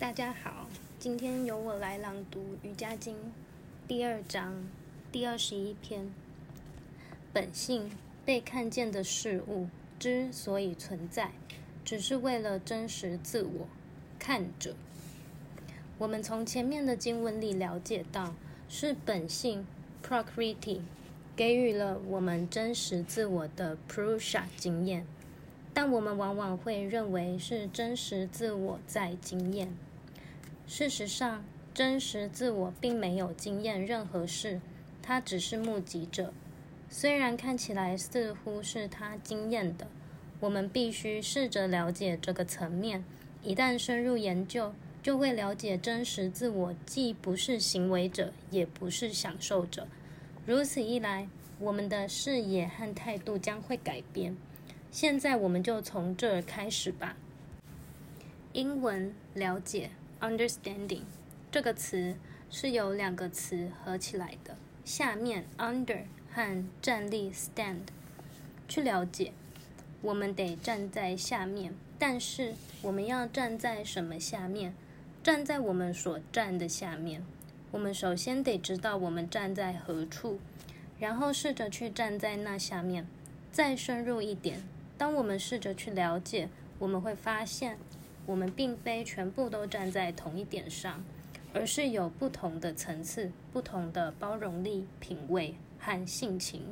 大家好，今天由我来朗读《瑜伽经》第二章第二十一篇。本性被看见的事物之所以存在，只是为了真实自我看着。我们从前面的经文里了解到，是本性 （procreity） 给予了我们真实自我的 prusha 经验，但我们往往会认为是真实自我在经验。事实上，真实自我并没有经验任何事，它只是目击者。虽然看起来似乎是他经验的，我们必须试着了解这个层面。一旦深入研究，就会了解真实自我既不是行为者，也不是享受者。如此一来，我们的视野和态度将会改变。现在，我们就从这儿开始吧。英文了解。Understanding 这个词是由两个词合起来的，下面 under 和站立 stand。去了解，我们得站在下面，但是我们要站在什么下面？站在我们所站的下面。我们首先得知道我们站在何处，然后试着去站在那下面。再深入一点，当我们试着去了解，我们会发现。我们并非全部都站在同一点上，而是有不同的层次、不同的包容力、品味和性情。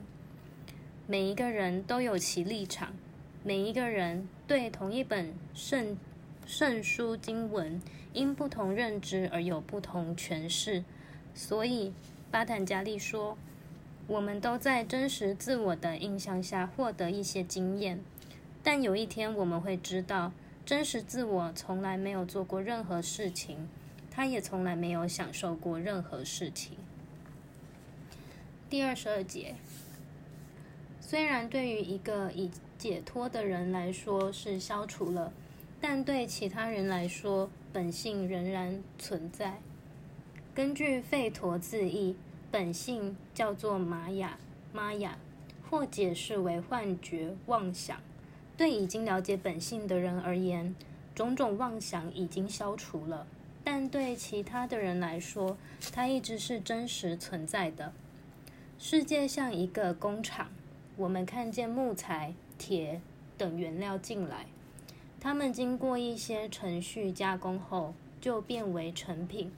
每一个人都有其立场，每一个人对同一本圣圣书经文，因不同认知而有不同诠释。所以，巴坦加利说：“我们都在真实自我的印象下获得一些经验，但有一天我们会知道。”真实自我从来没有做过任何事情，他也从来没有享受过任何事情。第二十二节，虽然对于一个已解脱的人来说是消除了，但对其他人来说，本性仍然存在。根据吠陀字义，本性叫做玛雅，玛雅，或解释为幻觉、妄想。对已经了解本性的人而言，种种妄想已经消除了；但对其他的人来说，它一直是真实存在的。世界像一个工厂，我们看见木材、铁等原料进来，它们经过一些程序加工后，就变为成品，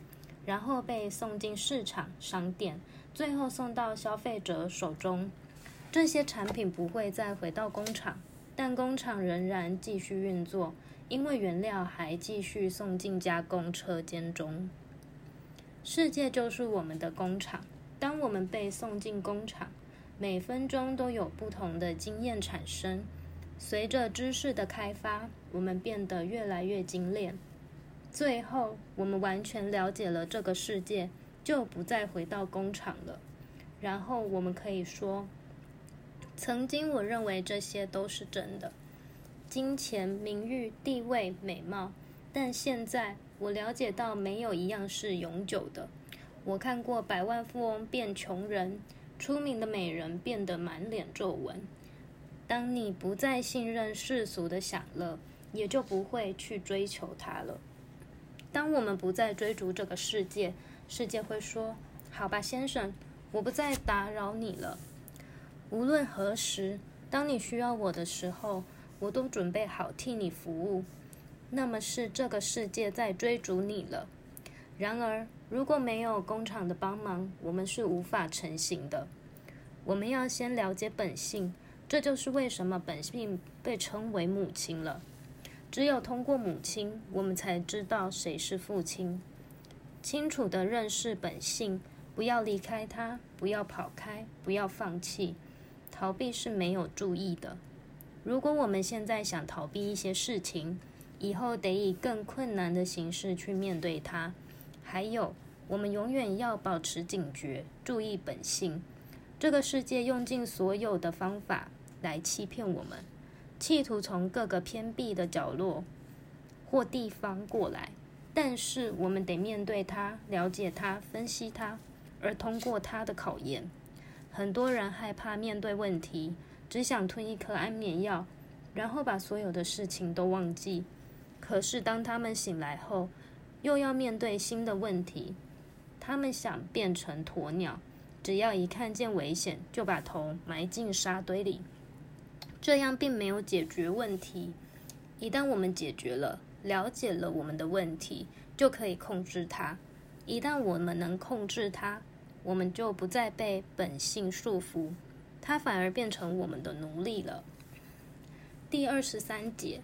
然后被送进市场、商店，最后送到消费者手中。这些产品不会再回到工厂。但工厂仍然继续运作，因为原料还继续送进加工车间中。世界就是我们的工厂。当我们被送进工厂，每分钟都有不同的经验产生。随着知识的开发，我们变得越来越精炼。最后，我们完全了解了这个世界，就不再回到工厂了。然后，我们可以说。曾经我认为这些都是真的，金钱、名誉、地位、美貌，但现在我了解到没有一样是永久的。我看过百万富翁变穷人，出名的美人变得满脸皱纹。当你不再信任世俗的享乐，也就不会去追求它了。当我们不再追逐这个世界，世界会说：“好吧，先生，我不再打扰你了。”无论何时，当你需要我的时候，我都准备好替你服务。那么是这个世界在追逐你了。然而，如果没有工厂的帮忙，我们是无法成型的。我们要先了解本性，这就是为什么本性被称为母亲了。只有通过母亲，我们才知道谁是父亲。清楚地认识本性，不要离开它，不要跑开，不要放弃。逃避是没有注意的。如果我们现在想逃避一些事情，以后得以更困难的形式去面对它。还有，我们永远要保持警觉，注意本性。这个世界用尽所有的方法来欺骗我们，企图从各个偏僻的角落或地方过来。但是，我们得面对它，了解它，分析它，而通过它的考验。很多人害怕面对问题，只想吞一颗安眠药，然后把所有的事情都忘记。可是当他们醒来后，又要面对新的问题。他们想变成鸵鸟，只要一看见危险，就把头埋进沙堆里。这样并没有解决问题。一旦我们解决了，了解了我们的问题，就可以控制它。一旦我们能控制它，我们就不再被本性束缚，它反而变成我们的奴隶了。第二十三节，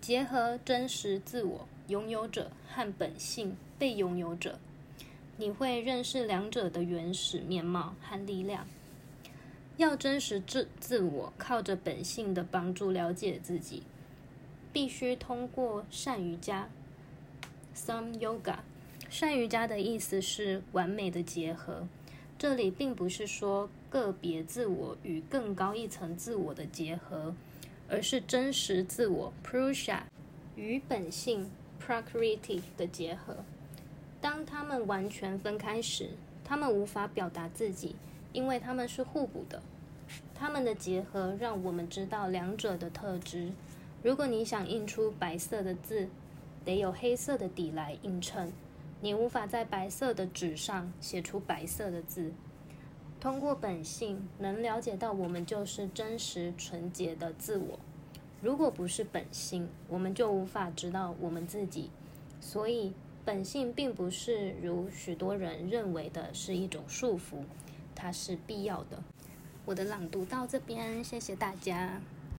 结合真实自我拥有者和本性被拥有者。你会认识两者的原始面貌和力量。要真实自自我，靠着本性的帮助了解自己，必须通过善瑜伽 （Some Yoga）。善瑜伽的意思是完美的结合。这里并不是说个别自我与更高一层自我的结合，而是真实自我 （prusha） 与本性 （Prakriti） 的结合。当他们完全分开时，他们无法表达自己，因为他们是互补的。他们的结合让我们知道两者的特质。如果你想印出白色的字，得有黑色的底来映衬。你无法在白色的纸上写出白色的字。通过本性，能了解到我们就是真实纯洁的自我。如果不是本性，我们就无法知道我们自己。所以。本性并不是如许多人认为的是一种束缚，它是必要的。我的朗读到这边，谢谢大家。